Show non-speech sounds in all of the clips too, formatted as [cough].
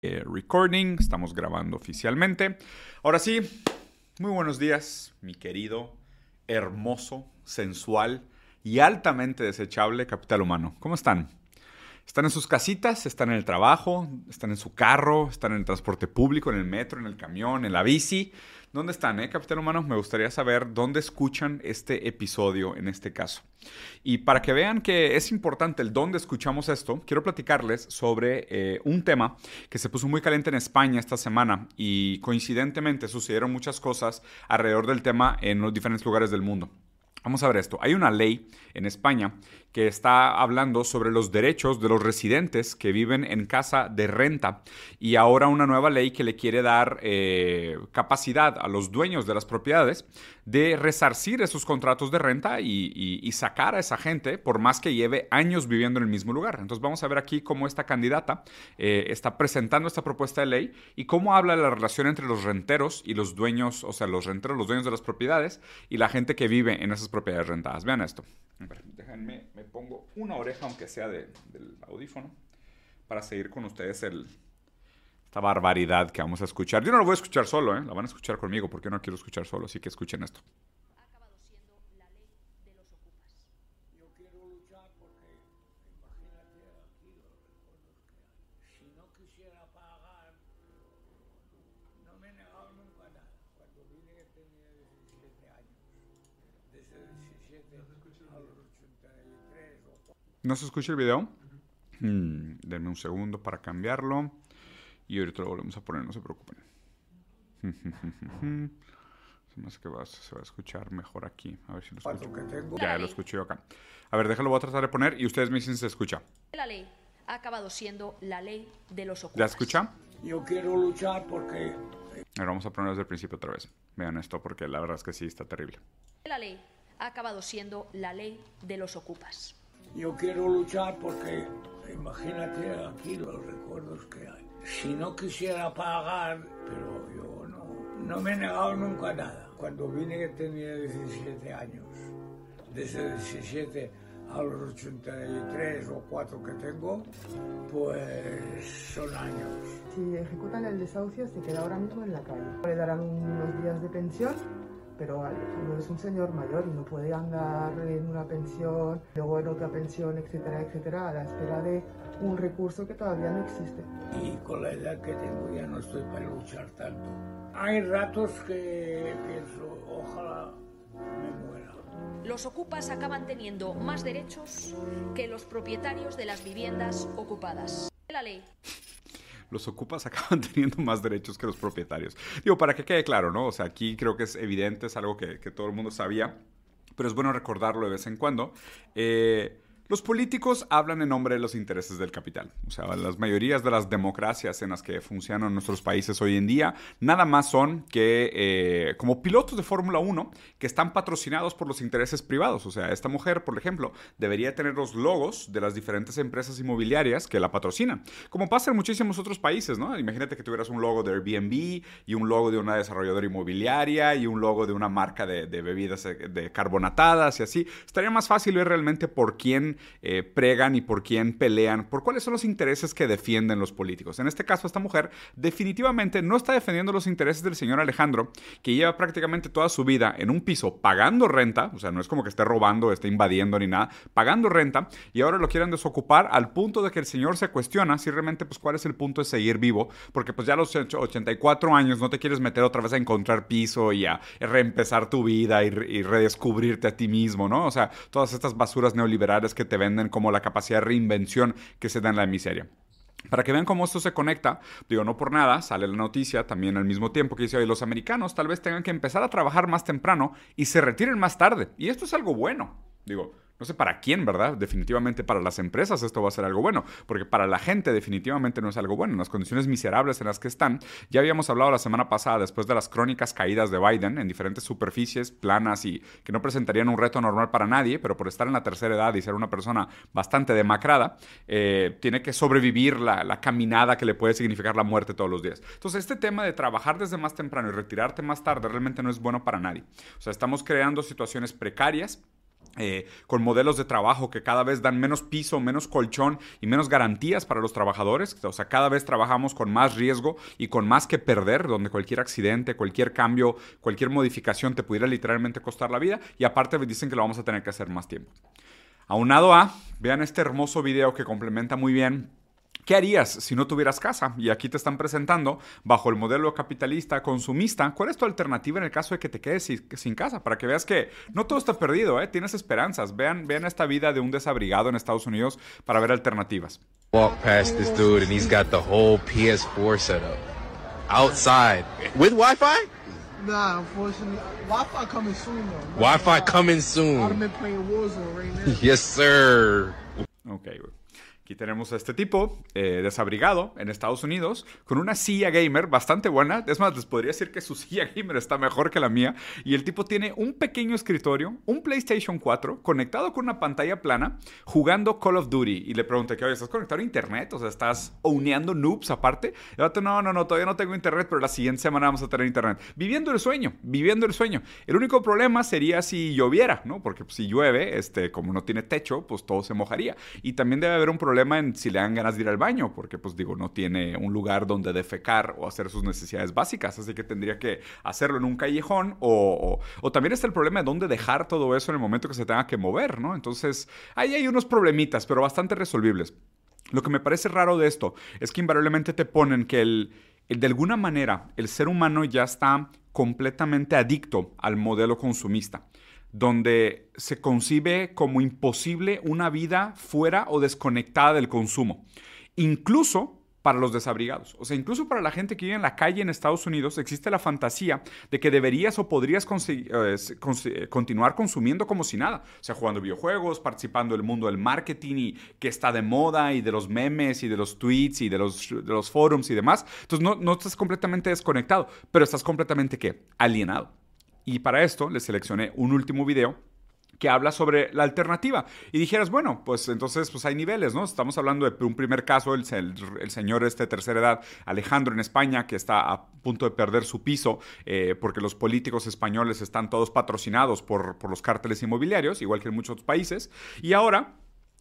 Eh, recording, estamos grabando oficialmente. Ahora sí, muy buenos días, mi querido, hermoso, sensual y altamente desechable capital humano. ¿Cómo están? ¿Están en sus casitas? ¿Están en el trabajo? ¿Están en su carro? ¿Están en el transporte público, en el metro, en el camión, en la bici? ¿Dónde están, eh, Capitán Humano? Me gustaría saber dónde escuchan este episodio en este caso. Y para que vean que es importante el dónde escuchamos esto, quiero platicarles sobre eh, un tema que se puso muy caliente en España esta semana y coincidentemente sucedieron muchas cosas alrededor del tema en los diferentes lugares del mundo. Vamos a ver esto. Hay una ley en España que está hablando sobre los derechos de los residentes que viven en casa de renta y ahora una nueva ley que le quiere dar eh, capacidad a los dueños de las propiedades de resarcir esos contratos de renta y, sacar a esa gente por más que lleve años viviendo en el mismo lugar. Entonces vamos a ver aquí cómo esta candidata eh, está presentando esta propuesta de ley y cómo habla de la relación entre los renteros y los dueños, o sea, los renteros, los dueños de las propiedades y la gente que vive en esas propiedades rentadas. Vean esto. Déjenme, me pongo una oreja, aunque sea del audífono, para seguir con ustedes esta barbaridad que vamos a escuchar. Yo no lo voy a escuchar solo, ¿eh? la van a escuchar conmigo porque no quiero escuchar solo, así que escuchen esto. ¿No se escucha el video? Hmm, denme un segundo para cambiarlo. Y ahorita lo volvemos a poner, no se preocupen. [laughs] se me hace que se va a escuchar mejor aquí. A ver si lo escucho. Ya lo escuché yo acá. A ver, déjalo, voy a tratar de poner y ustedes me dicen si se escucha. La ley ha acabado siendo la ley de los ocupas. ¿Ya escucha? Yo quiero luchar porque... A ver, vamos a poner desde el principio otra vez. Vean esto porque la verdad es que sí está terrible. La ley ha acabado siendo la ley de los ocupas. Yo quiero luchar porque, imagínate aquí los recuerdos que hay. Si no quisiera pagar, pero yo no, no me he negado nunca nada. Cuando vine tenía 17 años. Desde 17 a los 83 o 4 que tengo, pues son años. Si ejecutan el desahucio, se queda ahora mismo en la calle. Le darán unos días de pensión pero no es un señor mayor y no puede andar en una pensión, luego en otra pensión, etcétera, etcétera, a la espera de un recurso que todavía no existe. Y con la edad que tengo ya no estoy para luchar tanto. Hay ratos que pienso, ojalá me muera. Los ocupas acaban teniendo más derechos que los propietarios de las viviendas ocupadas. La ley los ocupas [laughs] acaban teniendo más derechos que los propietarios. Digo, para que quede claro, ¿no? O sea, aquí creo que es evidente, es algo que, que todo el mundo sabía, pero es bueno recordarlo de vez en cuando. Eh, los políticos hablan en nombre de los intereses del capital. O sea, las mayorías de las democracias en las que funcionan nuestros países hoy en día nada más son que eh, como pilotos de Fórmula 1 que están patrocinados por los intereses privados. O sea, esta mujer, por ejemplo, debería tener los logos de las diferentes empresas inmobiliarias que la patrocinan. Como pasa en muchísimos otros países, ¿no? Imagínate que tuvieras un logo de Airbnb y un logo de una desarrolladora inmobiliaria y un logo de una marca de, de bebidas eh, de carbonatadas y así. Estaría más fácil ver realmente por quién eh, pregan y por quién pelean, por cuáles son los intereses que defienden los políticos. En este caso, esta mujer definitivamente no está defendiendo los intereses del señor Alejandro, que lleva prácticamente toda su vida en un piso pagando renta, o sea, no es como que esté robando, esté invadiendo ni nada, pagando renta, y ahora lo quieren desocupar al punto de que el señor se cuestiona si realmente, pues, cuál es el punto de seguir vivo, porque pues ya a los 84 años no te quieres meter otra vez a encontrar piso y a reempezar tu vida y, y redescubrirte a ti mismo, ¿no? O sea, todas estas basuras neoliberales que te venden como la capacidad de reinvención que se da en la miseria. Para que vean cómo esto se conecta, digo, no por nada, sale la noticia también al mismo tiempo que dice, los americanos tal vez tengan que empezar a trabajar más temprano y se retiren más tarde. Y esto es algo bueno. Digo, no sé para quién, ¿verdad? Definitivamente para las empresas esto va a ser algo bueno, porque para la gente definitivamente no es algo bueno. En las condiciones miserables en las que están, ya habíamos hablado la semana pasada, después de las crónicas caídas de Biden en diferentes superficies planas y que no presentarían un reto normal para nadie, pero por estar en la tercera edad y ser una persona bastante demacrada, eh, tiene que sobrevivir la, la caminada que le puede significar la muerte todos los días. Entonces, este tema de trabajar desde más temprano y retirarte más tarde realmente no es bueno para nadie. O sea, estamos creando situaciones precarias eh, con modelos de trabajo que cada vez dan menos piso, menos colchón y menos garantías para los trabajadores. O sea, cada vez trabajamos con más riesgo y con más que perder, donde cualquier accidente, cualquier cambio, cualquier modificación te pudiera literalmente costar la vida. Y aparte dicen que lo vamos a tener que hacer más tiempo. Aunado a, vean este hermoso video que complementa muy bien ¿Qué harías si no tuvieras casa? Y aquí te están presentando, bajo el modelo capitalista consumista, cuál es tu alternativa en el caso de que te quedes sin, casa, para que veas que no todo está perdido, ¿eh? tienes esperanzas. Vean, vean esta vida de un desabrigado en Estados Unidos para ver alternativas. Walk past this dude and he's got the whole PS4 set up. Outside. With Wi-Fi? Nah, unfortunately. Wi-Fi coming soon though. Wi-Fi coming soon. I've been playing Warzone right now. yes, sir. Okay, Aquí tenemos a este tipo eh, desabrigado en Estados Unidos con una silla gamer bastante buena. Es más, les podría decir que su [laughs] silla gamer está mejor que la mía. Y el tipo tiene un pequeño escritorio, un PlayStation 4 conectado con una pantalla plana jugando Call of Duty. Y le pregunté que, oye, ¿estás conectado a internet? O sea, ¿estás owneando noobs aparte? Y el no, no, no, todavía no tengo internet, pero la siguiente semana vamos a tener internet. Viviendo el sueño, viviendo el sueño. El único problema sería si lloviera, ¿no? Porque si llueve, este, como no tiene techo, pues todo se mojaría. Y también debe haber un problema en si le dan ganas de ir al baño, porque pues digo, no tiene un lugar donde defecar o hacer sus necesidades básicas, así que tendría que hacerlo en un callejón o, también está el problema de dónde dejar todo eso en el momento que se tenga que mover, ¿no? Entonces, ahí hay unos problemitas, pero bastante resolvibles. Lo que me parece raro de esto es que invariablemente te ponen que el, de alguna manera el ser humano ya está completamente adicto al modelo consumista donde se concibe como imposible una vida fuera o desconectada del consumo. Incluso para los desabrigados. O sea, incluso para la gente que vive en la calle en Estados Unidos existe la fantasía de que deberías o podrías eh, eh, continuar consumiendo como si nada. O sea, jugando videojuegos, participando del mundo del marketing y que está de moda y de los memes y de los tweets y de los, de forums y demás. Entonces no, no estás completamente desconectado, pero estás completamente, ¿qué? Alienado. Y para esto les seleccioné un último video que habla sobre la alternativa. Y dijeras, bueno, pues entonces pues hay niveles, ¿no? Estamos hablando de un primer caso, el, el, señor este de tercera edad, Alejandro en España, que está a punto de perder su piso eh, porque los políticos españoles están todos patrocinados por, por los cárteles inmobiliarios, igual que en muchos países. Y ahora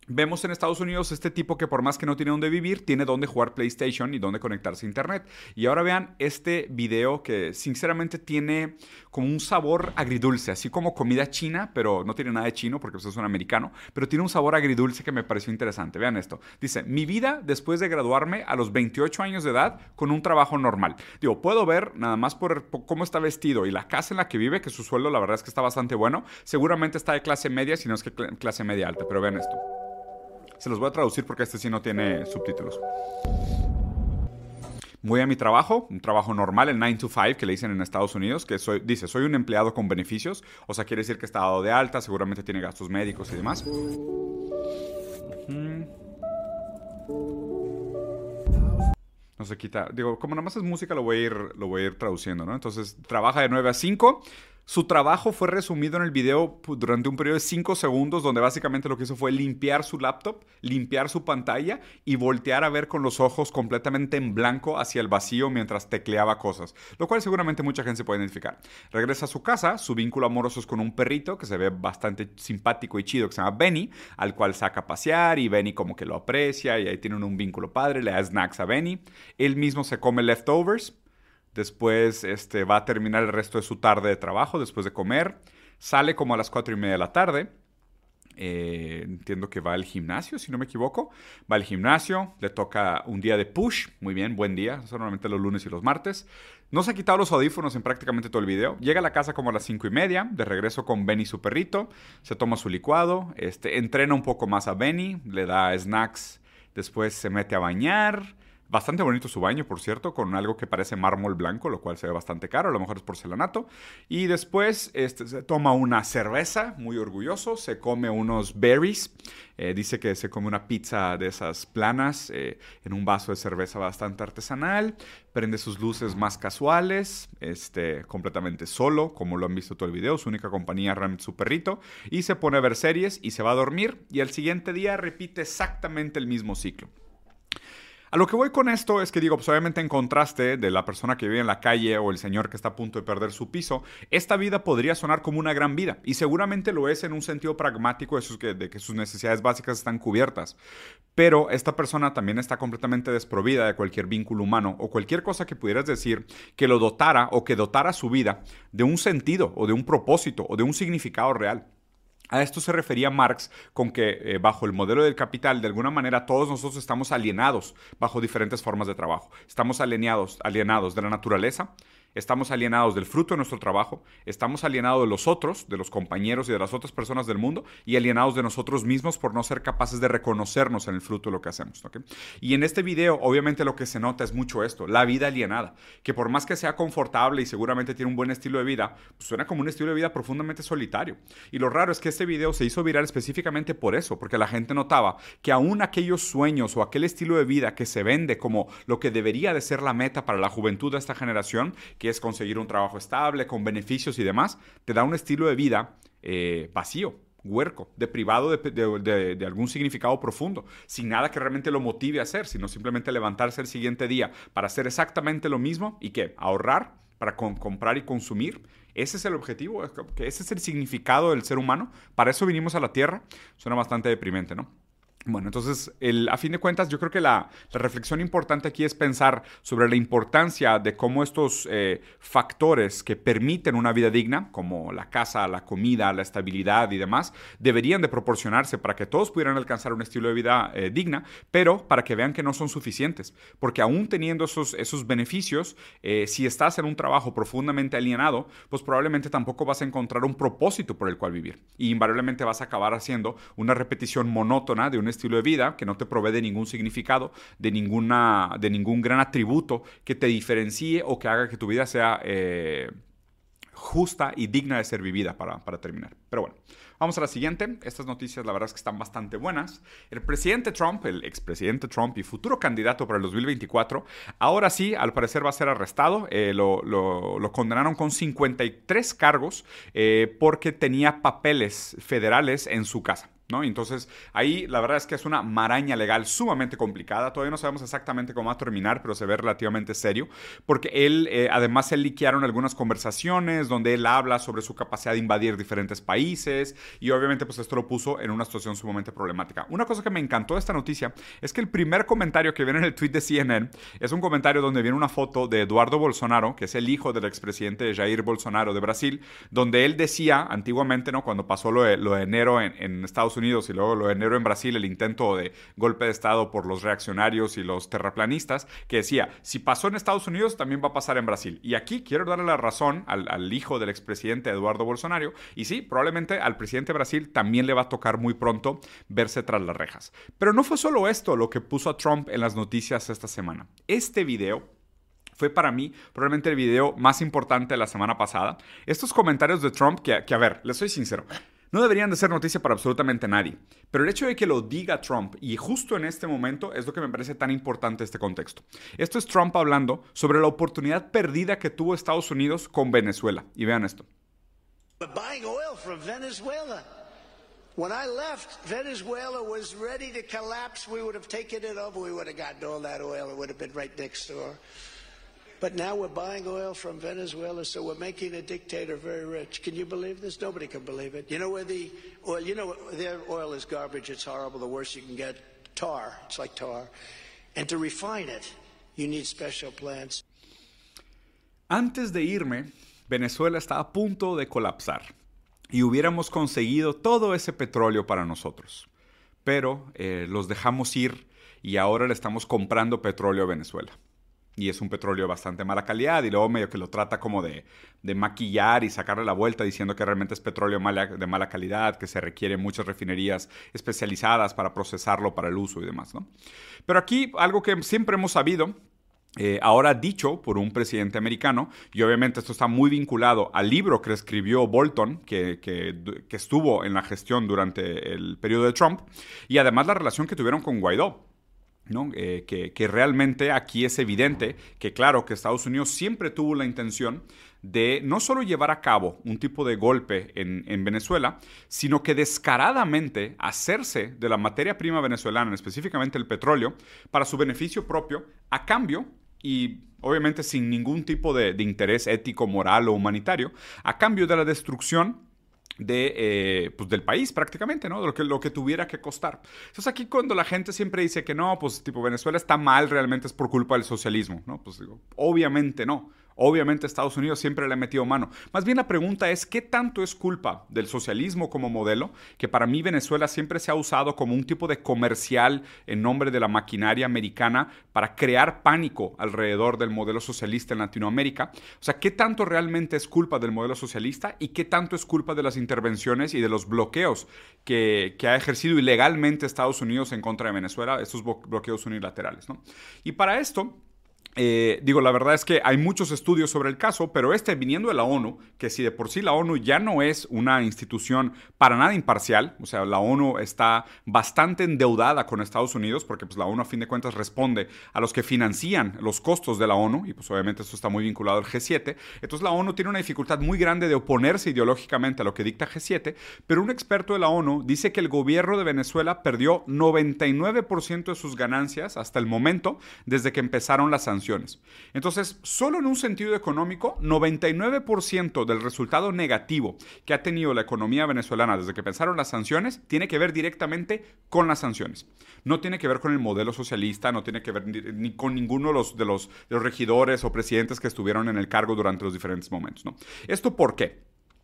Vemos en Estados Unidos este tipo que por más que no tiene dónde vivir, tiene dónde jugar PlayStation y dónde conectarse a Internet. Y ahora vean este video que sinceramente tiene como un sabor agridulce, así como comida china, pero no tiene nada de chino porque pues, es un americano, pero tiene un sabor agridulce que me pareció interesante. Vean esto. Dice, mi vida después de graduarme a los 28 años de edad con un trabajo normal. Digo, puedo ver nada más por cómo está vestido y la casa en la que vive, que su sueldo la verdad es que está bastante bueno. Seguramente está de clase media, si no es que clase media alta, pero vean esto. Se los voy a traducir porque este sí no tiene subtítulos. Voy a mi trabajo, un trabajo normal, el 9 to 5 que le dicen en Estados Unidos, que dice, soy un empleado con beneficios, o sea, quiere decir que está dado de alta, seguramente tiene gastos médicos y demás. No se quita. Digo, como nada más es música, lo voy a ir, lo voy a ir traduciendo, ¿no? Entonces, trabaja de 9 a 5. Su trabajo fue resumido en el video durante un periodo de 5 segundos, donde básicamente lo que hizo fue limpiar su laptop, limpiar su pantalla y voltear a ver con los ojos completamente en blanco hacia el vacío mientras tecleaba cosas, lo cual seguramente mucha gente se puede identificar. Regresa a su casa, su vínculo amoroso es con un perrito que se ve bastante simpático y chido que se llama Benny, al cual saca a pasear y Benny como que lo aprecia y ahí tienen un vínculo padre, le da snacks a Benny. Él mismo se come leftovers, Después este, va a terminar el resto de su tarde de trabajo, después de comer. Sale como a las cuatro y media de la tarde. Eh, entiendo que va al gimnasio, si no me equivoco. Va al gimnasio, le toca un día de push. Muy bien, buen día. Son normalmente los lunes y los martes. No se ha quitado los audífonos en prácticamente todo el video. Llega a la casa como a las cinco y media, de regreso con Benny su perrito. Se toma su licuado, este, entrena un poco más a Benny, le da snacks. Después se mete a bañar Bastante bonito su baño, por cierto, con algo que parece mármol blanco, lo cual se ve bastante caro, a lo mejor es porcelanato. Y después este, toma una cerveza, muy orgulloso, se come unos berries, eh, dice que se come una pizza de esas planas eh, en un vaso de cerveza bastante artesanal, prende sus luces más casuales, este, completamente solo, como lo han visto todo el video, su única compañía realmente su perrito, y se pone a ver series y se va a dormir y al siguiente día repite exactamente el mismo ciclo. A lo que voy con esto es que digo, pues obviamente en contraste de la persona que vive en la calle o el señor que está a punto de perder su piso, esta vida podría sonar como una gran vida y seguramente lo es en un sentido pragmático sus, de que sus necesidades básicas están cubiertas. Pero esta persona también está completamente desprovida de cualquier vínculo humano o cualquier cosa que pudieras decir que lo dotara o que dotara su vida de un sentido o de un propósito o de un significado real. A esto se refería Marx con que eh, bajo el modelo del capital, de alguna manera todos nosotros estamos alienados bajo diferentes formas de trabajo. Estamos alienados, alienados de la naturaleza, estamos alienados del fruto de nuestro trabajo, estamos alienados de los otros, de los compañeros y de las otras personas del mundo, y alienados de nosotros mismos por no ser capaces de reconocernos en el fruto de lo que hacemos. Y en este video, obviamente lo que se nota es mucho esto, la vida alienada, que por más que sea confortable y seguramente tiene un buen estilo de vida, pues suena como un estilo de vida profundamente solitario. Y lo raro es que este video se hizo viral específicamente por eso, porque la gente notaba que aún aquellos sueños o aquel estilo de vida que se vende como lo que debería de ser la meta para la juventud de esta generación, que es conseguir un trabajo estable, con beneficios y demás, te da un estilo de vida eh, vacío, huerco, deprivado de, de, algún significado profundo, sin nada que realmente lo motive a hacer, sino simplemente levantarse el siguiente día para hacer exactamente lo mismo y que ahorrar para comprar y consumir. Ese es el objetivo, ese es el significado del ser humano. Para eso vinimos a la Tierra. Suena bastante deprimente, ¿no? Bueno, entonces, a fin de cuentas, yo creo que la, reflexión importante aquí es pensar sobre la importancia de cómo estos eh, factores que permiten una vida digna, como la casa, la comida, la estabilidad y demás, deberían de proporcionarse para que todos pudieran alcanzar un estilo de vida eh, digna, pero para que vean que no son suficientes. Porque aún teniendo esos, esos beneficios, eh, si estás en un trabajo profundamente alienado, pues probablemente tampoco vas a encontrar un propósito por el cual vivir. Y invariablemente vas a acabar haciendo una repetición monótona de un estilo de vida que no te provee de ningún significado, de, ninguna, de ningún gran atributo que te diferencie o que haga que tu vida sea eh, justa y digna de ser vivida para, para terminar. Pero bueno. Vamos a la siguiente. Estas noticias la verdad es que están bastante buenas. El presidente Trump, el expresidente Trump y futuro candidato para el 2024, ahora sí, al parecer va a ser arrestado. Eh, lo, condenaron con 53 cargos eh, porque tenía papeles federales en su casa. ¿No? Entonces, ahí la verdad es que es una maraña legal sumamente complicada. Todavía no sabemos exactamente cómo va a terminar, pero se ve relativamente serio. Porque él, eh, además, se liquearon algunas conversaciones donde él habla sobre su capacidad de invadir diferentes países y obviamente pues esto lo puso en una situación sumamente problemática. Una cosa que me encantó de esta noticia es que el primer comentario que viene en el tweet de CNN es un comentario donde viene una foto de Eduardo Bolsonaro, que es el hijo del expresidente Jair Bolsonaro de Brasil, donde él decía antiguamente, ¿no? Cuando pasó lo de, enero en, en Estados Unidos y luego lo de enero en Brasil, el intento de golpe de Estado por los reaccionarios y los terraplanistas, que decía, si pasó en Estados Unidos, también va a pasar en Brasil. Y aquí quiero darle la razón al, al hijo del expresidente Eduardo Bolsonaro, y sí, probablemente al presidente Brasil también le va a tocar muy pronto verse tras las rejas. Pero no fue solo esto lo que puso a Trump en las noticias esta semana. Este video fue para mí probablemente el video más importante de la semana pasada. Estos comentarios de Trump, que, que a ver, les soy sincero, no deberían de ser noticia para absolutamente nadie. Pero el hecho de que lo diga Trump y justo en este momento es lo que me parece tan importante este contexto. Esto es Trump hablando sobre la oportunidad perdida que tuvo Estados Unidos con Venezuela. Y vean esto. But now we're buying oil from Venezuela, so we're making a dictator very rich. Can you believe this? Nobody can believe it. You know where the oil, you know, their oil is garbage. It's horrible. The worst you can get. Tar. It's like tar. And to refine it, you need special plants. Antes de irme, Venezuela está a punto de colapsar y hubiéramos conseguido todo ese petróleo para nosotros. Pero eh, los dejamos ir y ahora le estamos comprando petróleo a Venezuela. Y es un petróleo de bastante mala calidad y luego medio que lo trata como de, maquillar y sacarle la vuelta diciendo que realmente es petróleo de mala calidad, que se requieren muchas refinerías especializadas para procesarlo para el uso y demás. ¿no? Pero aquí algo que siempre hemos sabido eh, ahora dicho por un presidente americano, y obviamente esto está muy vinculado al libro que escribió Bolton, que, estuvo en la gestión durante el periodo de Trump, y además la relación que tuvieron con Guaidó. Eh, que, realmente aquí es evidente que claro que Estados Unidos siempre tuvo la intención de no solo llevar a cabo un tipo de golpe en, en, Venezuela, sino que descaradamente hacerse de la materia prima venezolana, específicamente el petróleo, para su beneficio propio, a cambio y obviamente sin ningún tipo de interés ético, moral o humanitario, a cambio de la destrucción de, eh, pues del país prácticamente, ¿no? Lo que, lo que tuviera que costar. Entonces aquí cuando la gente siempre dice que no, pues tipo Venezuela está mal, realmente es por culpa del socialismo, ¿no? Pues digo, obviamente no. Obviamente Estados Unidos siempre le ha metido mano. Más bien la pregunta es, ¿qué tanto es culpa del socialismo como modelo? Que para mí Venezuela siempre se ha usado como un tipo de comercial en nombre de la maquinaria americana para crear pánico alrededor del modelo socialista en Latinoamérica. O sea, ¿qué tanto realmente es culpa del modelo socialista y qué tanto es culpa de las intervenciones y de los bloqueos que, ha ejercido ilegalmente Estados Unidos en contra de Venezuela, estos bloqueos unilaterales? Y para esto eh, digo, la verdad es que hay muchos estudios sobre el caso, pero este viniendo de la ONU, que si de por sí la ONU ya no es una institución para nada imparcial, o sea, la ONU está bastante endeudada con Estados Unidos, porque pues la ONU a fin de cuentas responde a los que financian los costos de la ONU, y pues obviamente esto está muy vinculado al G7, entonces la ONU tiene una dificultad muy grande de oponerse ideológicamente a lo que dicta G7, pero un experto de la ONU dice que el gobierno de Venezuela perdió 99% de sus ganancias hasta el momento desde que empezaron las sanciones entonces, solo en un sentido económico, 99% del resultado negativo que ha tenido la economía venezolana desde que pensaron las sanciones tiene que ver directamente con las sanciones. No tiene que ver con el modelo socialista, no tiene que ver ni, con ninguno de los, regidores o presidentes que estuvieron en el cargo durante los diferentes momentos. ¿Esto por qué?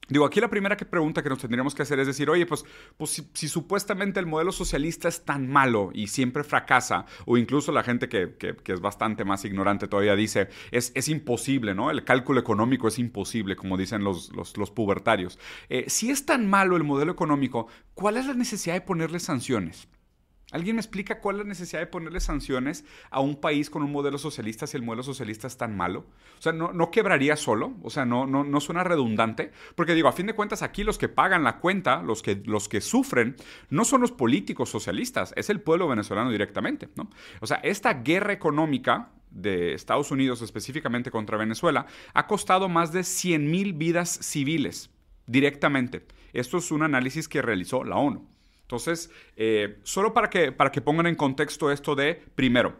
Digo, aquí la primera que pregunta que nos tendríamos que hacer es decir, oye, pues, pues si, supuestamente el modelo socialista es tan malo y siempre fracasa, o incluso la gente que, es bastante más ignorante todavía dice, es, es, imposible, ¿no? El cálculo económico es imposible, como dicen los, los, pubertarios. Eh, si es tan malo el modelo económico, ¿cuál es la necesidad de ponerle sanciones? ¿Alguien me explica cuál es la necesidad de ponerle sanciones a un país con un modelo socialista si el modelo socialista es tan malo? O sea, ¿no, no quebraría solo? O sea, ¿no, no, ¿no suena redundante? Porque digo, a fin de cuentas, aquí los que pagan la cuenta, los que, los que sufren, no son los políticos socialistas, es el pueblo venezolano directamente, ¿no? O sea, esta guerra económica de Estados Unidos específicamente contra Venezuela ha costado más de 100 mil vidas civiles directamente. Esto es un análisis que realizó la ONU. Entonces, eh, solo para que, para que pongan en contexto esto de, primero,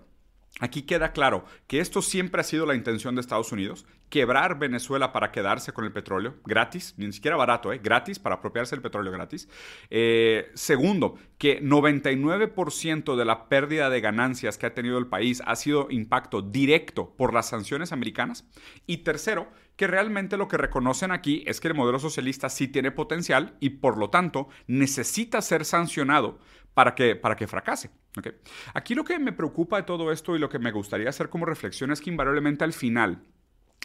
Aquí queda claro que esto siempre ha sido la intención de Estados Unidos, quebrar Venezuela para quedarse con el petróleo, gratis, ni siquiera barato, ¿eh? gratis, para apropiarse del petróleo gratis. Eh, segundo, que 99% de la pérdida de ganancias que ha tenido el país ha sido impacto directo por las sanciones americanas. Y tercero, que realmente lo que reconocen aquí es que el modelo socialista sí tiene potencial y por lo tanto necesita ser sancionado para que, para que fracase. Aquí lo que me preocupa de todo esto y lo que me gustaría hacer como reflexión es que invariablemente al final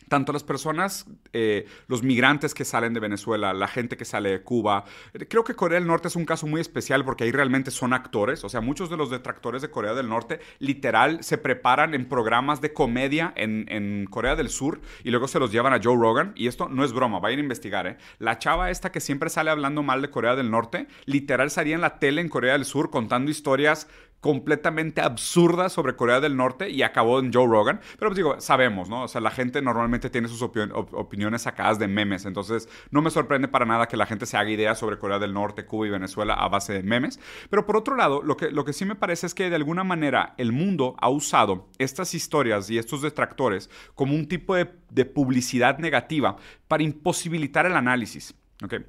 tanto las personas, eh, los migrantes que salen de Venezuela, la gente que sale de Cuba. Creo que Corea del Norte es un caso muy especial porque ahí realmente son actores. O sea, muchos de los detractores de Corea del Norte literal se preparan en programas de comedia en, en Corea del Sur y luego se los llevan a Joe Rogan. Y esto no es broma, vayan a investigar. ¿eh? La chava esta que siempre sale hablando mal de Corea del Norte, literal salía en la tele en Corea del Sur contando historias completamente absurda sobre Corea del Norte y acabó en Joe Rogan. Pero pues digo, sabemos, ¿no? O sea, la gente normalmente tiene sus opiniones sacadas de memes. Entonces, no me sorprende para nada que la gente se haga ideas sobre Corea del Norte, Cuba y Venezuela a base de memes. Pero por otro lado, lo que, lo que sí me parece es que de alguna manera el mundo ha usado estas historias y estos detractores como un tipo de, de publicidad negativa para imposibilitar el análisis. ¿okay?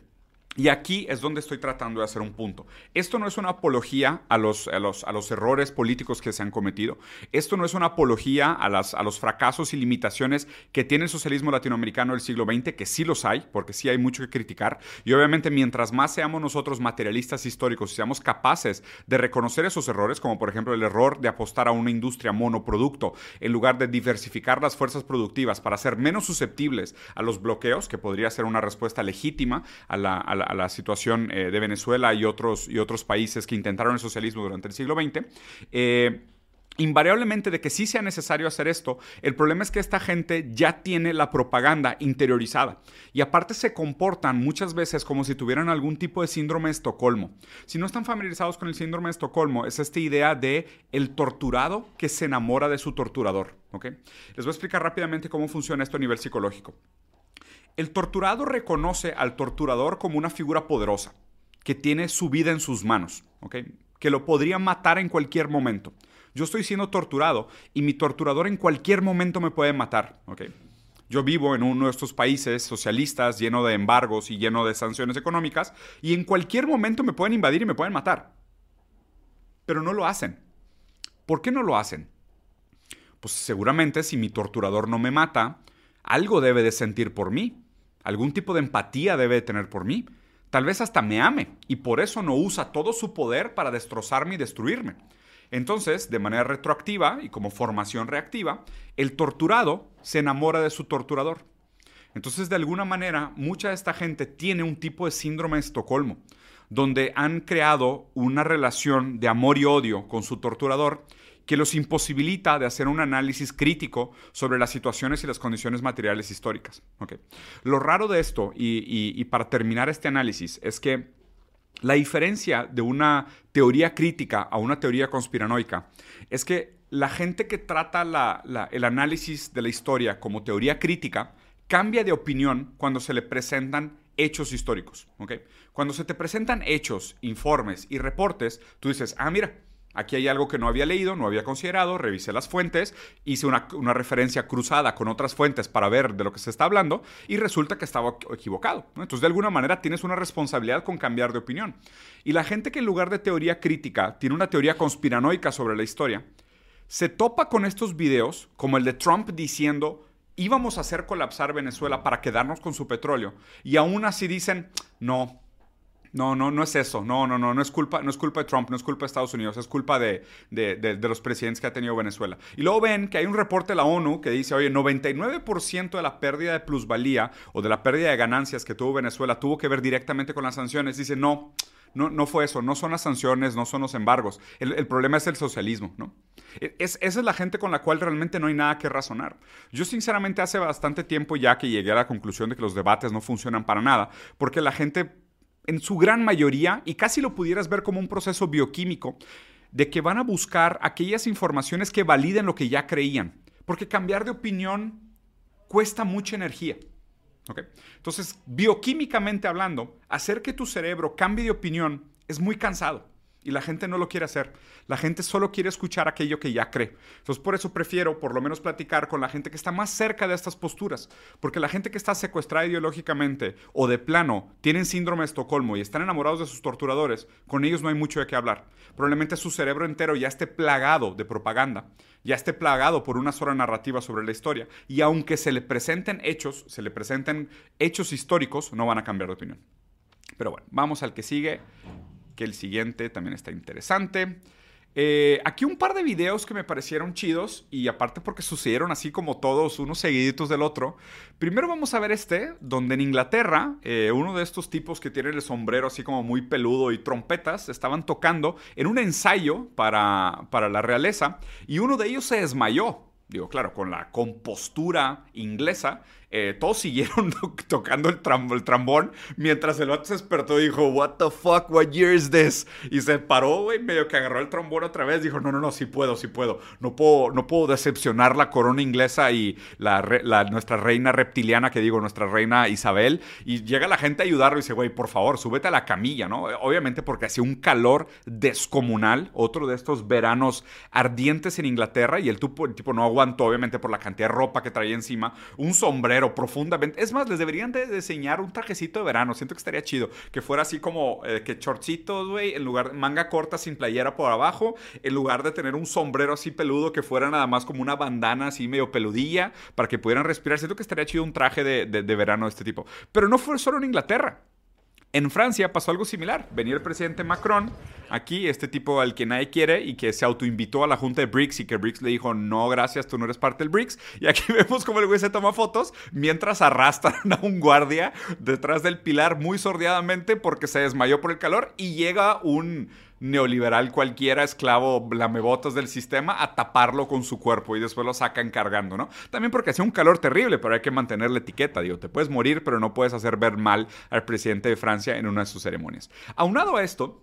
Y aquí es donde estoy tratando de hacer un punto. Esto no es una apología a los, a los, a los errores políticos que se han cometido. Esto no es una apología a, las, a los fracasos y limitaciones que tiene el socialismo latinoamericano del siglo XX, que sí los hay, porque sí hay mucho que criticar. Y obviamente mientras más seamos nosotros materialistas históricos y seamos capaces de reconocer esos errores, como por ejemplo el error de apostar a una industria monoproducto, en lugar de diversificar las fuerzas productivas para ser menos susceptibles a los bloqueos, que podría ser una respuesta legítima a la a la situación eh, de Venezuela y otros, y otros países que intentaron el socialismo durante el siglo XX. Eh, invariablemente de que sí sea necesario hacer esto, el problema es que esta gente ya tiene la propaganda interiorizada y aparte se comportan muchas veces como si tuvieran algún tipo de síndrome de Estocolmo. Si no están familiarizados con el síndrome de Estocolmo, es esta idea de el torturado que se enamora de su torturador. ¿ok? Les voy a explicar rápidamente cómo funciona esto a nivel psicológico. El torturado reconoce al torturador como una figura poderosa, que tiene su vida en sus manos, ¿ok? que lo podría matar en cualquier momento. Yo estoy siendo torturado y mi torturador en cualquier momento me puede matar. ¿ok? Yo vivo en uno de estos países socialistas lleno de embargos y lleno de sanciones económicas y en cualquier momento me pueden invadir y me pueden matar. Pero no lo hacen. ¿Por qué no lo hacen? Pues seguramente si mi torturador no me mata, algo debe de sentir por mí. Algún tipo de empatía debe de tener por mí. Tal vez hasta me ame y por eso no usa todo su poder para destrozarme y destruirme. Entonces, de manera retroactiva y como formación reactiva, el torturado se enamora de su torturador. Entonces, de alguna manera, mucha de esta gente tiene un tipo de síndrome de Estocolmo, donde han creado una relación de amor y odio con su torturador que los imposibilita de hacer un análisis crítico sobre las situaciones y las condiciones materiales históricas. Lo raro de esto, y para terminar este análisis, es que la diferencia de una teoría crítica a una teoría conspiranoica es que la gente que trata el análisis de la historia como teoría crítica cambia de opinión cuando se le presentan hechos históricos. Cuando se te presentan hechos, informes y reportes, tú dices, ah, mira, Aquí hay algo que no había leído, no había considerado, revisé las fuentes, hice una, referencia cruzada con otras fuentes para ver de lo que se está hablando y resulta que estaba equivocado. Entonces, de alguna manera, tienes una responsabilidad con cambiar de opinión. Y la gente que en lugar de teoría crítica tiene una teoría conspiranoica sobre la historia, se topa con estos videos como el de Trump diciendo íbamos a hacer colapsar Venezuela para quedarnos con su petróleo y aún así dicen, no, no, no, no es eso. No, no, no, no es culpa, no es culpa de Trump, no es culpa de Estados Unidos, es culpa de, los presidentes que ha tenido Venezuela. Y luego ven que hay un reporte de la ONU que dice, oye, 99% de la pérdida de plusvalía o de la pérdida de ganancias que tuvo Venezuela tuvo que ver directamente con las sanciones. Dice, no, no, no fue eso, no son las sanciones, no son los embargos. El, problema es el socialismo, ¿no? Es, esa es la gente con la cual realmente no hay nada que razonar. Yo sinceramente hace bastante tiempo ya que llegué a la conclusión de que los debates no funcionan para nada, porque la gente en su gran mayoría, y casi lo pudieras ver como un proceso bioquímico, de que van a buscar aquellas informaciones que validen lo que ya creían. Porque cambiar de opinión cuesta mucha energía. Entonces, bioquímicamente hablando, hacer que tu cerebro cambie de opinión es muy cansado. Y la gente no lo quiere hacer. La gente solo quiere escuchar aquello que ya cree. Entonces, por eso prefiero por lo menos platicar con la gente que está más cerca de estas posturas. Porque la gente que está secuestrada ideológicamente o de plano tienen síndrome de Estocolmo y están enamorados de sus torturadores, con ellos no hay mucho de qué hablar. Probablemente su cerebro entero ya esté plagado de propaganda, ya esté plagado por una sola narrativa sobre la historia. Y aunque se le presenten hechos, se le presenten hechos históricos, no van a cambiar de opinión. Pero bueno, vamos al que sigue que el siguiente también está interesante. Eh, aquí un par de videos que me parecieron chidos y aparte porque sucedieron así como todos, unos seguiditos del otro. Primero vamos a ver este, donde en Inglaterra, eh, uno de estos tipos que tiene el sombrero así como muy peludo y trompetas, estaban tocando en un ensayo para, para la realeza y uno de ellos se desmayó. Digo, claro, con la compostura inglesa eh, todos siguieron [laughs] tocando el, el, trambón mientras el otro se despertó y dijo, What the fuck, what year is this? Y se paró, güey, medio que agarró el trombón otra vez. Dijo, No, no, no, sí puedo, sí puedo. No puedo, no puedo decepcionar la corona inglesa y la, nuestra reina reptiliana, que digo, nuestra reina Isabel. Y llega la gente a ayudarlo y dice, güey, por favor, súbete a la camilla, ¿no? Obviamente porque hacía un calor descomunal, otro de estos veranos ardientes en Inglaterra. Y el el tipo no aguantó, obviamente, por la cantidad de ropa que traía encima. Un sombrero profundamente. Es más, les deberían de diseñar un trajecito de verano. Siento que estaría chido. Que fuera así como eh, que chorcitos, güey, en lugar de manga corta sin playera por abajo, en lugar de tener un sombrero así peludo que fuera nada más como una bandana así medio peludilla para que pudieran respirar. Siento que estaría chido un traje de, de verano de este tipo. Pero no fue solo en Inglaterra. En Francia pasó algo similar. Venía el presidente Macron, aquí, este tipo al que nadie quiere y que se autoinvitó a la junta de BRICS y que BRICS le dijo, no, gracias, tú no eres parte del BRICS. Y aquí [laughs] vemos cómo el güey se toma fotos mientras arrastran a un guardia detrás del pilar muy sordiadamente porque se desmayó por el calor y llega un neoliberal cualquiera, esclavo lamebotas del sistema, a taparlo con su cuerpo y después lo sacan cargando, ¿no? También porque hacía un calor terrible, pero hay que mantener la etiqueta, digo, te puedes morir, pero no puedes hacer ver mal al presidente de Francia en una de sus ceremonias. Aunado a esto,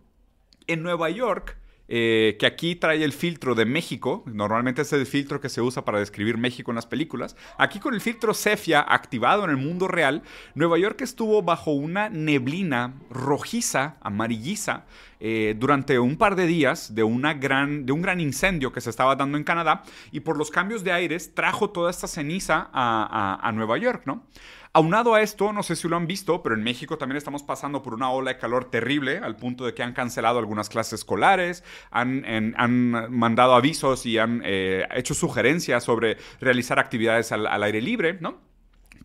en Nueva York, eh, que aquí trae el filtro de México. Normalmente es el filtro que se usa para describir México en las películas. Aquí con el filtro Cephia activado en el mundo real, Nueva York estuvo bajo una neblina rojiza, amarilliza, eh, durante un par de días de un gran incendio que se estaba dando en Canadá y por los cambios de aires trajo toda esta ceniza a, a Nueva York, ¿no? Aunado a esto, no sé si lo han visto, pero en México también estamos pasando por una ola de calor terrible, al punto de que han cancelado algunas clases escolares, han, han mandado avisos y han eh, hecho sugerencias sobre realizar actividades al, al aire libre, ¿no?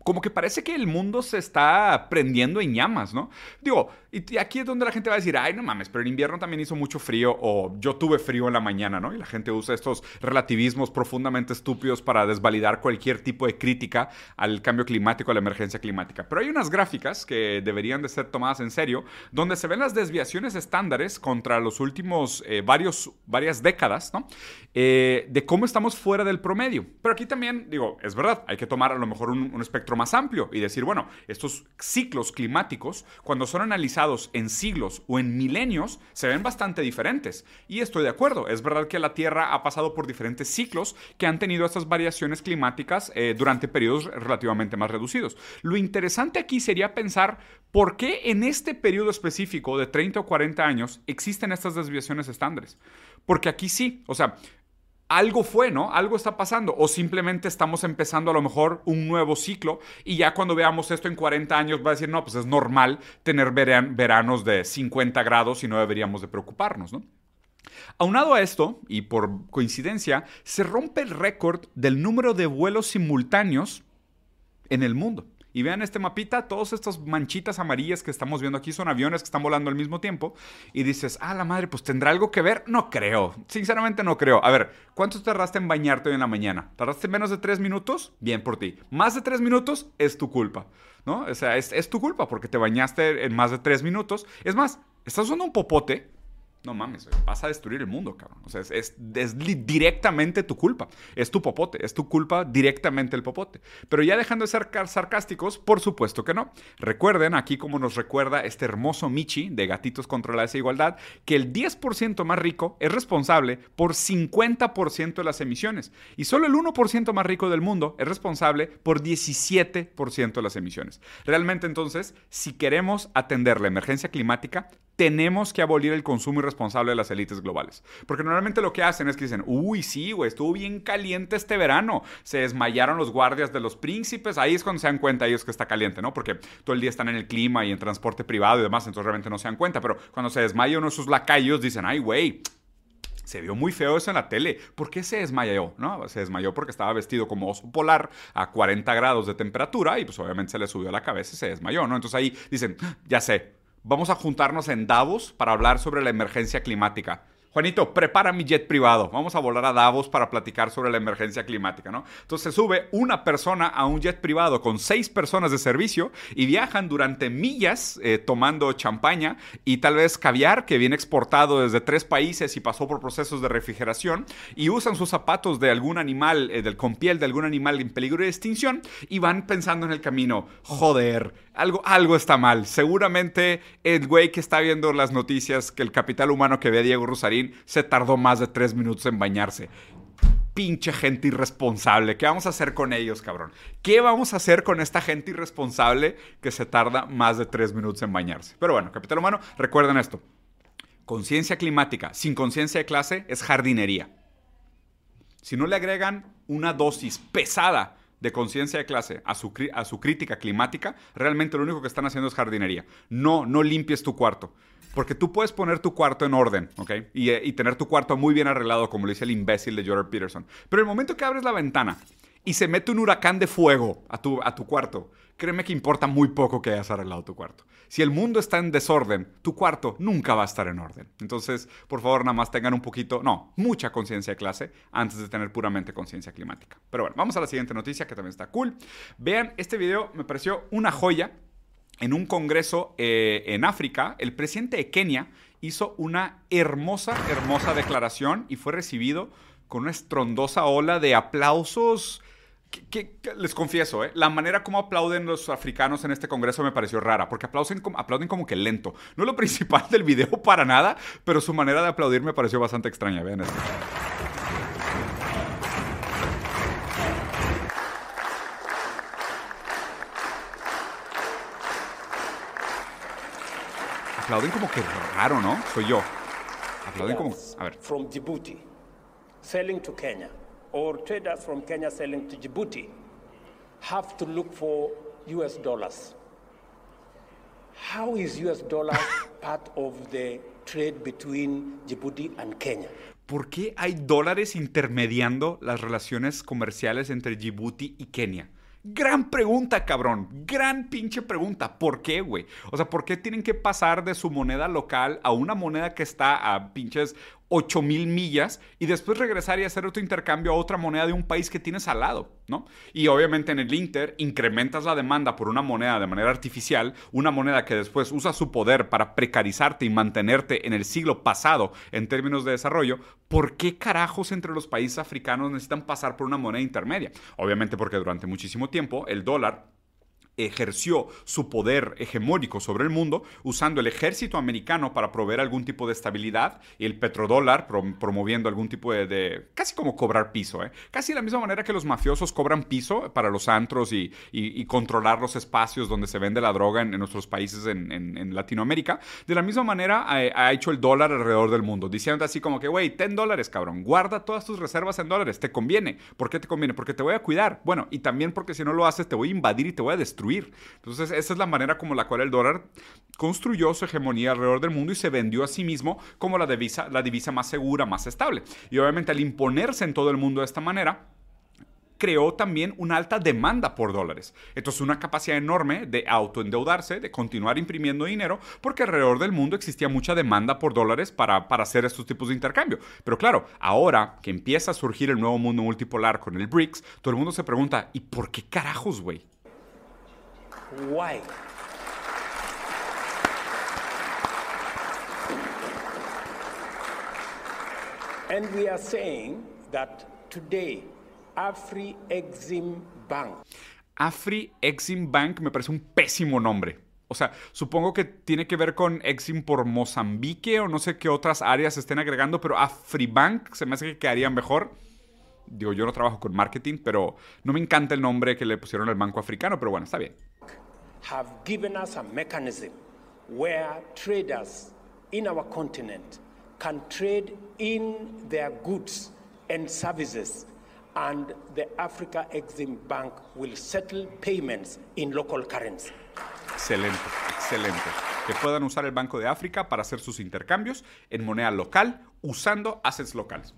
Como que parece que el mundo se está prendiendo en llamas, ¿no? Digo, y aquí es donde la gente va a decir, ay, no mames, pero en invierno también hizo mucho frío o yo tuve frío en la mañana, ¿no? Y la gente usa estos relativismos profundamente estúpidos para desvalidar cualquier tipo de crítica al cambio climático, a la emergencia climática. Pero hay unas gráficas que deberían de ser tomadas en serio, donde se ven las desviaciones estándares contra los últimos eh, varios, varias décadas, ¿no? Eh, de cómo estamos fuera del promedio. Pero aquí también, digo, es verdad, hay que tomar a lo mejor un, un espectro más amplio y decir, bueno, estos ciclos climáticos, cuando son analizados, en siglos o en milenios se ven bastante diferentes. Y estoy de acuerdo, es verdad que la Tierra ha pasado por diferentes ciclos que han tenido estas variaciones climáticas eh, durante periodos relativamente más reducidos. Lo interesante aquí sería pensar por qué en este periodo específico de 30 o 40 años existen estas desviaciones estándares. Porque aquí sí, o sea, algo fue, ¿no? Algo está pasando. O simplemente estamos empezando a lo mejor un nuevo ciclo y ya cuando veamos esto en 40 años va a decir, no, pues es normal tener veranos de 50 grados y no deberíamos de preocuparnos, ¿no? Aunado a esto, y por coincidencia, se rompe el récord del número de vuelos simultáneos en el mundo. Y vean este mapita, todas estas manchitas amarillas que estamos viendo aquí son aviones que están volando al mismo tiempo. Y dices, ah, la madre, pues tendrá algo que ver. No creo, sinceramente no creo. A ver, ¿cuánto tardaste en bañarte hoy en la mañana? ¿Tardaste menos de tres minutos? Bien por ti. Más de tres minutos es tu culpa, ¿no? O sea, es, es tu culpa porque te bañaste en más de tres minutos. Es más, estás usando un popote no mames, vas a destruir el mundo, cabrón. O sea, es, directamente tu culpa. Es tu popote, es tu culpa directamente el popote. Pero ya dejando de ser sarcásticos, por supuesto que no. Recuerden, aquí como nos recuerda este hermoso Michi de Gatitos contra la Desigualdad, que el 10% más rico es responsable por 50% de las emisiones. Y solo el 1% más rico del mundo es responsable por 17% de las emisiones. Realmente entonces, si queremos atender la emergencia climática, tenemos que abolir el consumo irresponsable de las élites globales. Porque normalmente lo que hacen es que dicen, uy, sí, güey, estuvo bien caliente este verano. Se desmayaron los guardias de los príncipes. Ahí es cuando se dan cuenta ellos que está caliente, ¿no? Porque todo el día están en el clima y en transporte privado y demás, entonces realmente no se dan cuenta. Pero cuando se desmaya uno de lacayos, dicen, ay, güey, se vio muy feo eso en la tele. ¿Por qué se desmayó? ¿No? Se desmayó porque estaba vestido como oso polar a 40 grados de temperatura y pues obviamente se le subió la cabeza y se desmayó, ¿no? Entonces ahí dicen, ya sé, Vamos a juntarnos en Davos para hablar sobre la emergencia climática. Juanito, prepara mi jet privado. Vamos a volar a Davos para platicar sobre la emergencia climática, ¿no? Entonces sube una persona a un jet privado con seis personas de servicio y viajan durante millas eh, tomando champaña y tal vez caviar que viene exportado desde tres países y pasó por procesos de refrigeración y usan sus zapatos de algún animal, eh, del, con piel de algún animal en peligro de extinción y van pensando en el camino, joder, algo, algo está mal. Seguramente el güey que está viendo las noticias que el capital humano que ve a Diego Rosarín se tardó más de tres minutos en bañarse. Pinche gente irresponsable. ¿Qué vamos a hacer con ellos, cabrón? ¿Qué vamos a hacer con esta gente irresponsable que se tarda más de tres minutos en bañarse? Pero bueno, capital humano, recuerden esto. Conciencia climática sin conciencia de clase es jardinería. Si no le agregan una dosis pesada de conciencia de clase a su, a su crítica climática, realmente lo único que están haciendo es jardinería. No, no limpies tu cuarto. Porque tú puedes poner tu cuarto en orden, ¿ok? Y, eh, y tener tu cuarto muy bien arreglado, como lo dice el imbécil de Jordan Peterson. Pero el momento que abres la ventana y se mete un huracán de fuego a tu, a tu cuarto, créeme que importa muy poco que hayas arreglado tu cuarto. Si el mundo está en desorden, tu cuarto nunca va a estar en orden. Entonces, por favor, nada más tengan un poquito, no, mucha conciencia de clase antes de tener puramente conciencia climática. Pero bueno, vamos a la siguiente noticia que también está cool. Vean, este video me pareció una joya en un congreso eh, en África, el presidente de Kenia hizo una hermosa, hermosa declaración y fue recibido con una estrondosa ola de aplausos. Les confieso, ¿eh? la manera como aplauden los africanos en este congreso me pareció rara, porque aplauden, aplauden como que lento. No es lo [laughs] principal del video para nada, pero su manera de aplaudir me pareció bastante extraña. Vean esto. Aplauden como que raro, ¿no? Soy yo. Aplauden como... A ver. from Djibouti selling to Kenya or traders from Kenya selling to Djibouti have to look for US dollars. How is US dollars [laughs] part of the trade between Djibouti and Kenya? ¿Por qué hay dólares intermediando las relaciones comerciales entre Djibouti y Kenia? Gran pregunta, cabrón. Gran pinche pregunta. ¿Por qué, güey? O sea, ¿por qué tienen que pasar de su moneda local a una moneda que está a pinches 8 mil millas y después regresar y hacer otro intercambio a otra moneda de un país que tienes al lado, ¿no? Y obviamente en el Inter incrementas la demanda por una moneda de manera artificial, una moneda que después usa su poder para precarizarte y mantenerte en el siglo pasado en términos de desarrollo. ¿Por qué carajos entre los países africanos necesitan pasar por una moneda intermedia? Obviamente porque durante muchísimo tiempo el dólar ejerció su poder hegemónico sobre el mundo usando el ejército americano para proveer algún tipo de estabilidad y el petrodólar prom- promoviendo algún tipo de, casi como cobrar piso, ¿eh? casi de la misma manera que los mafiosos cobran piso para los antros y, controlar los espacios donde se vende la droga en, nuestros países en, Latinoamérica, de la misma manera eh, ha hecho el dólar alrededor del mundo, diciendo así como que, güey, ten dólares, cabrón, guarda todas tus reservas en dólares, te conviene. ¿Por qué te conviene? Porque te voy a cuidar. Bueno, y también porque si no lo haces, te voy a invadir y te voy a destruir. Entonces, esa es la manera como la cual el dólar construyó su hegemonía alrededor del mundo y se vendió a sí mismo como la divisa, la divisa más segura, más estable. Y obviamente al imponerse en todo el mundo de esta manera, creó también una alta demanda por dólares. Entonces, una capacidad enorme de autoendeudarse, de continuar imprimiendo dinero, porque alrededor del mundo existía mucha demanda por dólares para, para hacer estos tipos de intercambio. Pero claro, ahora que empieza a surgir el nuevo mundo multipolar con el BRICS, todo el mundo se pregunta, ¿y por qué carajos, güey? Why? And we are saying that today, Afri Exim Bank Afri Exim Bank me parece un pésimo nombre. O sea, supongo que tiene que ver con Exim por Mozambique o no sé qué otras áreas estén agregando, pero AfriBank se me hace que quedaría mejor. Digo, yo no trabajo con marketing, pero no me encanta el nombre que le pusieron al banco africano, pero bueno, está bien. have given us a mechanism where traders in our continent can trade in their goods and services and the Africa Exim Bank will settle payments in local currency. Excelente, excelente. Que puedan usar el Banco de África para hacer sus intercambios en moneda local usando assets locales.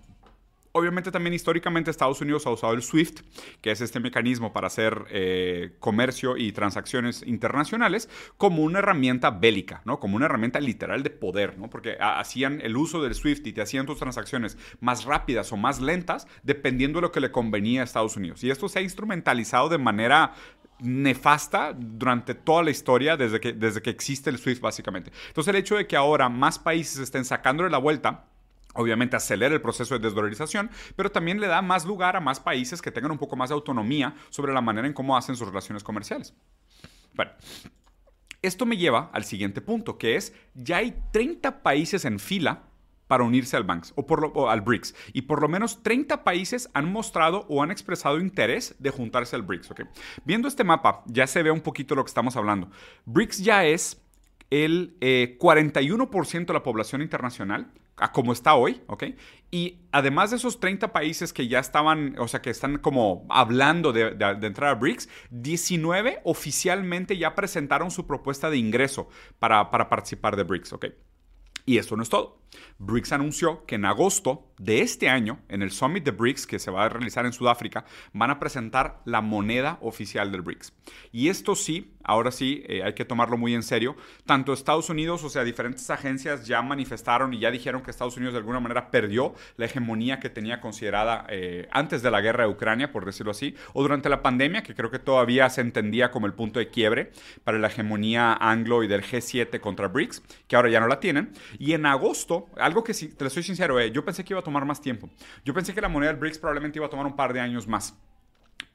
Obviamente también históricamente Estados Unidos ha usado el SWIFT, que es este mecanismo para hacer eh, comercio y transacciones internacionales, como una herramienta bélica, ¿no? Como una herramienta literal de poder, ¿no? Porque ha- hacían el uso del SWIFT y te hacían tus transacciones más rápidas o más lentas, dependiendo de lo que le convenía a Estados Unidos. Y esto se ha instrumentalizado de manera nefasta durante toda la historia desde que, desde que existe el SWIFT básicamente. Entonces el hecho de que ahora más países estén sacándole la vuelta, Obviamente acelera el proceso de desdolarización, pero también le da más lugar a más países que tengan un poco más de autonomía sobre la manera en cómo hacen sus relaciones comerciales. Bueno, esto me lleva al siguiente punto, que es, ya hay 30 países en fila para unirse al o, por lo- al BRICS. Y por lo menos 30 países han mostrado o han expresado interés de juntarse al BRICS. ¿ok? Viendo este mapa, ya se ve un poquito lo que estamos hablando. BRICS ya es el eh, 41% de la población internacional, a como está hoy, ¿ok? Y además de esos 30 países que ya estaban, o sea, que están como hablando de, de- entrar a BRICS, 19 oficialmente ya presentaron su propuesta de ingreso para, para participar de BRICS, ¿ok? Y esto no es todo. BRICS anunció que en agosto de este año, en el Summit de BRICS que se va a realizar en Sudáfrica, van a presentar la moneda oficial del BRICS. Y esto sí, ahora sí, eh, hay que tomarlo muy en serio. Tanto Estados Unidos, o sea, diferentes agencias ya manifestaron y ya dijeron que Estados Unidos de alguna manera perdió la hegemonía que tenía considerada eh, antes de la guerra de Ucrania, por decirlo así, o durante la pandemia, que creo que todavía se entendía como el punto de quiebre para la hegemonía anglo y del G7 contra BRICS, que ahora ya no la tienen. Y en agosto, algo que sí, te lo soy sincero, eh, yo pensé que iba a tomar más tiempo. Yo pensé que la moneda del BRICS probablemente iba a tomar un par de años más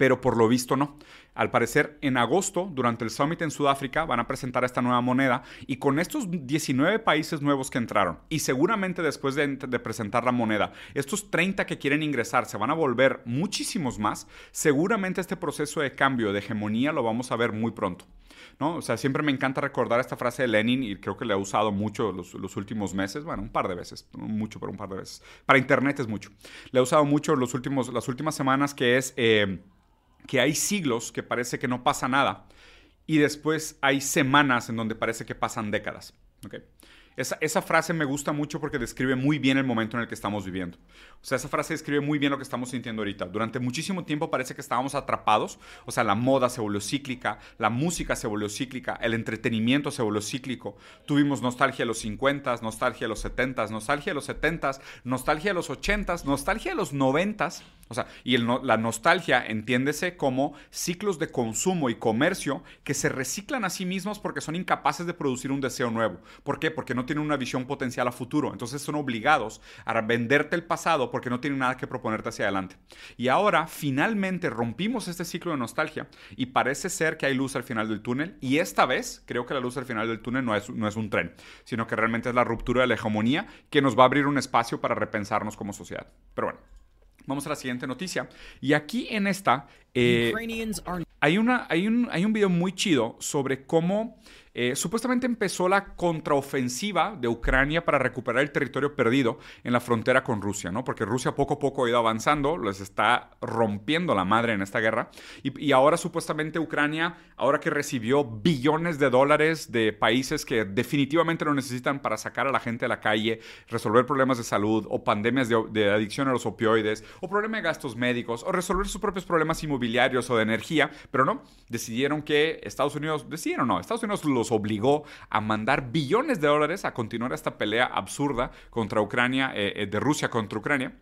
pero por lo visto no. Al parecer, en agosto, durante el summit en Sudáfrica, van a presentar esta nueva moneda y con estos 19 países nuevos que entraron, y seguramente después de, presentar la moneda, estos 30 que quieren ingresar se van a volver muchísimos más, seguramente este proceso de cambio, de hegemonía, lo vamos a ver muy pronto. ¿No? O sea, siempre me encanta recordar esta frase de Lenin y creo que le he usado mucho los, últimos meses, bueno, un par de veces, mucho, pero un par de veces. Para Internet es mucho. Le he usado mucho los últimos, las últimas semanas que es... Eh, que hay siglos que parece que no pasa nada y después hay semanas en donde parece que pasan décadas. ¿okay? Esa, frase me gusta mucho porque describe muy bien el momento en el que estamos viviendo. O sea, esa frase describe muy bien lo que estamos sintiendo ahorita. Durante muchísimo tiempo parece que estábamos atrapados. O sea, la moda se volvió cíclica, la música se volvió cíclica, el entretenimiento se volvió cíclico. Tuvimos nostalgia de los 50, nostalgia de los 70, nostalgia de los 70, nostalgia de los 80, nostalgia de los 90. O sea, y la nostalgia entiéndese como ciclos de consumo y comercio que se reciclan a sí mismos porque son incapaces de producir un deseo nuevo. ¿Por qué? Porque no tienen una visión potencial a futuro. Entonces son obligados a venderte el pasado porque no tienen nada que proponerte hacia adelante. Y ahora finalmente rompimos este ciclo de nostalgia y parece ser que hay luz al final del túnel. Y esta vez creo que la luz al final del túnel no es, no es un tren, sino que realmente es la ruptura de la hegemonía que nos va a abrir un espacio para repensarnos como sociedad. Pero bueno. Vamos a la siguiente noticia. Y aquí en esta eh, hay, una, hay, un, hay un video muy chido sobre cómo eh, supuestamente empezó la contraofensiva de Ucrania para recuperar el territorio perdido en la frontera con Rusia, ¿no? Porque Rusia poco a poco ha ido avanzando, les está rompiendo la madre en esta guerra. Y, ahora supuestamente Ucrania, ahora que recibió billones de dólares de países que definitivamente lo necesitan para sacar a la gente a la calle, resolver problemas de salud o pandemias de, de adicción a los opioides o problemas de gastos médicos o resolver sus propios problemas inmobiliarios o de energía, pero no, decidieron que Estados Unidos, decidieron no, Estados Unidos lo los obligó a mandar billones de dólares a continuar esta pelea absurda contra Ucrania, eh, eh, de Rusia contra Ucrania.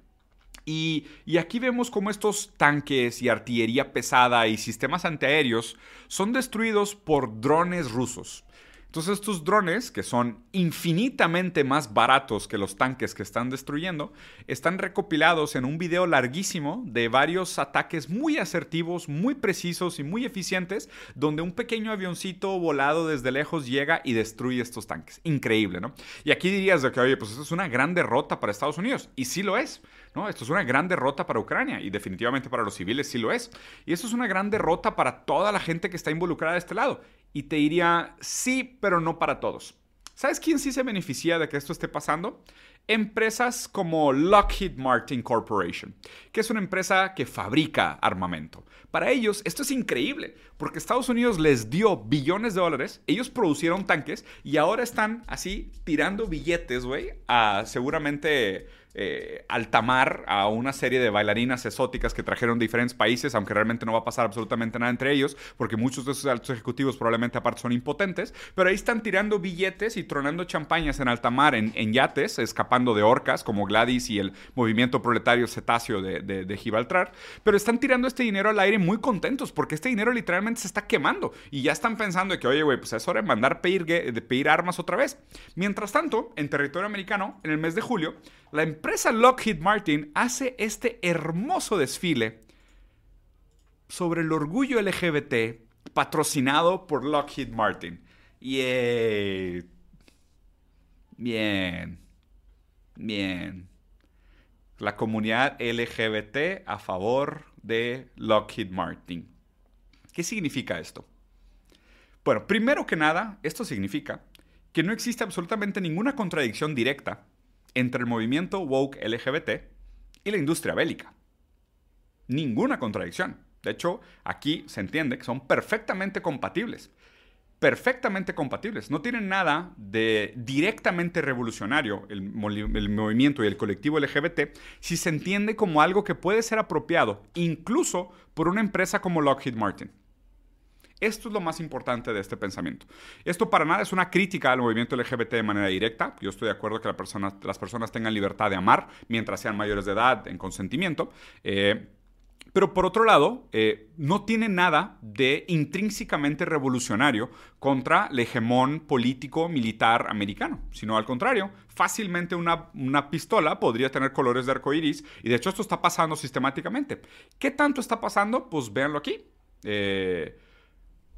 Y, y, aquí vemos cómo estos tanques y artillería pesada y sistemas antiaéreos son destruidos por drones rusos. Entonces estos drones, que son infinitamente más baratos que los tanques que están destruyendo, están recopilados en un video larguísimo de varios ataques muy asertivos, muy precisos y muy eficientes, donde un pequeño avioncito volado desde lejos llega y destruye estos tanques. Increíble, ¿no? Y aquí dirías de que, oye, pues esto es una gran derrota para Estados Unidos. Y sí lo es. ¿no? Esto es una gran derrota para Ucrania y definitivamente para los civiles sí lo es. Y esto es una gran derrota para toda la gente que está involucrada de este lado. Y te diría, sí, pero no para todos. ¿Sabes quién sí se beneficia de que esto esté pasando? Empresas como Lockheed Martin Corporation, que es una empresa que fabrica armamento. Para ellos esto es increíble, porque Estados Unidos les dio billones de dólares, ellos producieron tanques y ahora están así tirando billetes, güey, a seguramente eh, altamar a una serie de bailarinas exóticas que trajeron de diferentes países, aunque realmente no va a pasar absolutamente nada entre ellos, porque muchos de esos altos ejecutivos probablemente aparte son impotentes, pero ahí están tirando billetes y tronando champañas en altamar, en, en yates, escapando de orcas como Gladys y el movimiento proletario cetáceo de, de, Gibraltar, pero están tirando este dinero al aire muy contentos, porque este dinero literalmente se está quemando y ya están pensando que, oye, güey, pues es hora de mandar pedir, pedir armas otra vez. Mientras tanto, en territorio americano, en el mes de julio, la empresa Lockheed Martin hace este hermoso desfile sobre el orgullo LGBT patrocinado por Lockheed Martin. y Bien. Bien. La comunidad LGBT a favor de Lockheed Martin. ¿Qué significa esto? Bueno, primero que nada, esto significa que no existe absolutamente ninguna contradicción directa entre el movimiento woke LGBT y la industria bélica. Ninguna contradicción. De hecho, aquí se entiende que son perfectamente compatibles. perfectamente compatibles. No tienen nada de directamente revolucionario el, el, movimiento y el colectivo LGBT si se entiende como algo que puede ser apropiado incluso por una empresa como Lockheed Martin. Esto es lo más importante de este pensamiento. Esto para nada es una crítica al movimiento LGBT de manera directa. Yo estoy de acuerdo que las personas tengan libertad de amar mientras sean mayores de edad en consentimiento. Eh, pero por otro lado, eh, no tiene nada de intrínsecamente revolucionario contra el hegemón político militar americano, sino al contrario, fácilmente una, una pistola podría tener colores de arco iris, y de hecho esto está pasando sistemáticamente. ¿Qué tanto está pasando? Pues véanlo aquí. Eh,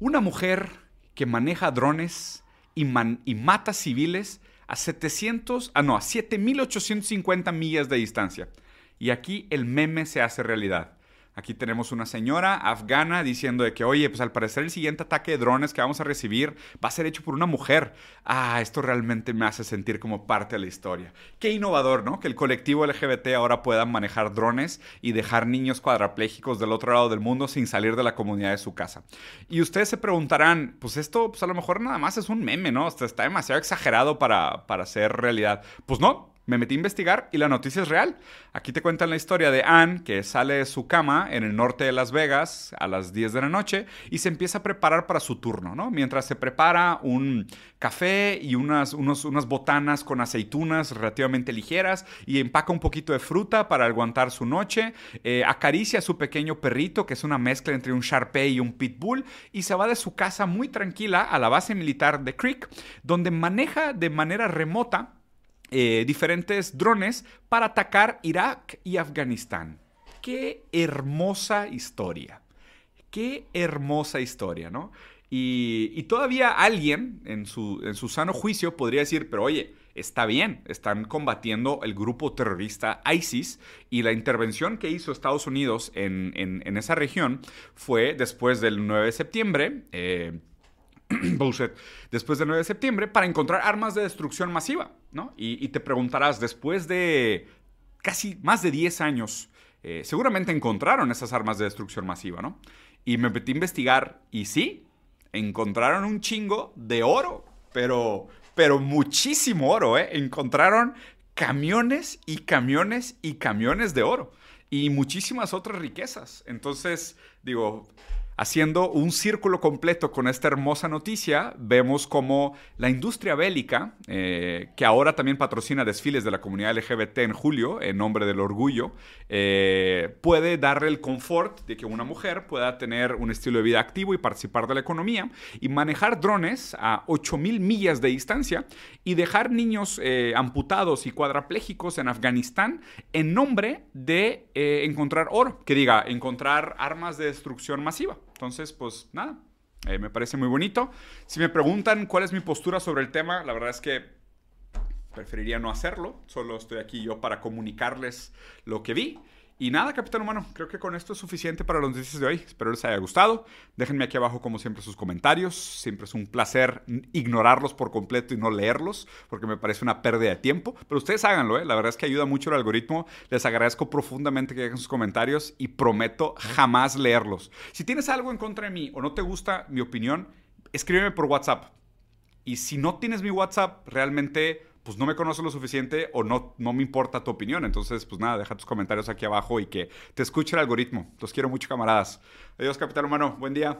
una mujer que maneja drones y, mata civiles a 700, ah no, a 7850 millas de distancia. Y aquí el meme se hace realidad. Aquí tenemos una señora afgana diciendo de que, oye, pues al parecer el siguiente ataque de drones que vamos a recibir va a ser hecho por una mujer. Ah, esto realmente me hace sentir como parte de la historia. Qué innovador, ¿no? Que el colectivo LGBT ahora pueda manejar drones y dejar niños cuadraplégicos del otro lado del mundo sin salir de la comunidad de su casa. Y ustedes se preguntarán, pues esto, pues a lo mejor nada más es un meme, ¿no? está demasiado exagerado para, para ser realidad. Pues no, me metí a investigar y la noticia es real. Aquí te cuentan la historia de Anne, que sale de su cama en el norte de Las Vegas a las 10 de la noche y se empieza a preparar para su turno, ¿no? Mientras se prepara un café y unas, unas botanas con aceitunas relativamente ligeras y empaca un poquito de fruta para aguantar su noche, eh, acaricia a su pequeño perrito, que es una mezcla entre un Sharpei y un Pitbull, y se va de su casa muy tranquila a la base militar de Creek, donde maneja de manera remota eh, diferentes drones para atacar Irak y Afganistán. Qué hermosa historia. Qué hermosa historia, ¿no? Y, todavía alguien en su, en su sano juicio podría decir, pero oye, está bien, están combatiendo el grupo terrorista ISIS y la intervención que hizo Estados Unidos en, esa región fue después del 9 de septiembre. Eh, [clears throat] bullshit, después del 9 de septiembre para encontrar armas de destrucción masiva, ¿no? Y, te preguntarás, después de casi más de 10 años, eh, seguramente encontraron esas armas de destrucción masiva, ¿no? Y me metí a investigar y sí, encontraron un chingo de oro, pero, pero muchísimo oro, ¿eh? Encontraron camiones y camiones y camiones de oro y muchísimas otras riquezas. Entonces, digo, Haciendo un círculo completo con esta hermosa noticia, vemos como la industria bélica, eh, que ahora también patrocina desfiles de la comunidad LGBT en julio, en nombre del orgullo, eh, puede darle el confort de que una mujer pueda tener un estilo de vida activo y participar de la economía y manejar drones a 8000 millas de distancia y dejar niños eh, amputados y cuadraplégicos en Afganistán en nombre de encontrar oro, que diga, encontrar armas de destrucción masiva. Entonces, pues nada, eh, me parece muy bonito. Si me preguntan cuál es mi postura sobre el tema, la verdad es que preferiría no hacerlo. Solo estoy aquí yo para comunicarles lo que vi. Y nada, capitán humano, creo que con esto es suficiente para los noticias de hoy. Espero les haya gustado. Déjenme aquí abajo, como siempre, sus comentarios. Siempre es un placer ignorarlos por completo y no leerlos, porque me parece una pérdida de tiempo. Pero ustedes háganlo, ¿eh? La verdad es que ayuda mucho el algoritmo. Les agradezco profundamente que dejen sus comentarios y prometo jamás leerlos. Si tienes algo en contra de mí o no te gusta mi opinión, escríbeme por WhatsApp. Y si no tienes mi WhatsApp, realmente pues no me conoce lo suficiente o no, no me importa tu opinión. Entonces, pues nada, deja tus comentarios aquí abajo y que te escuche el algoritmo. Los quiero mucho, camaradas. Adiós, Capitán Humano. Buen día.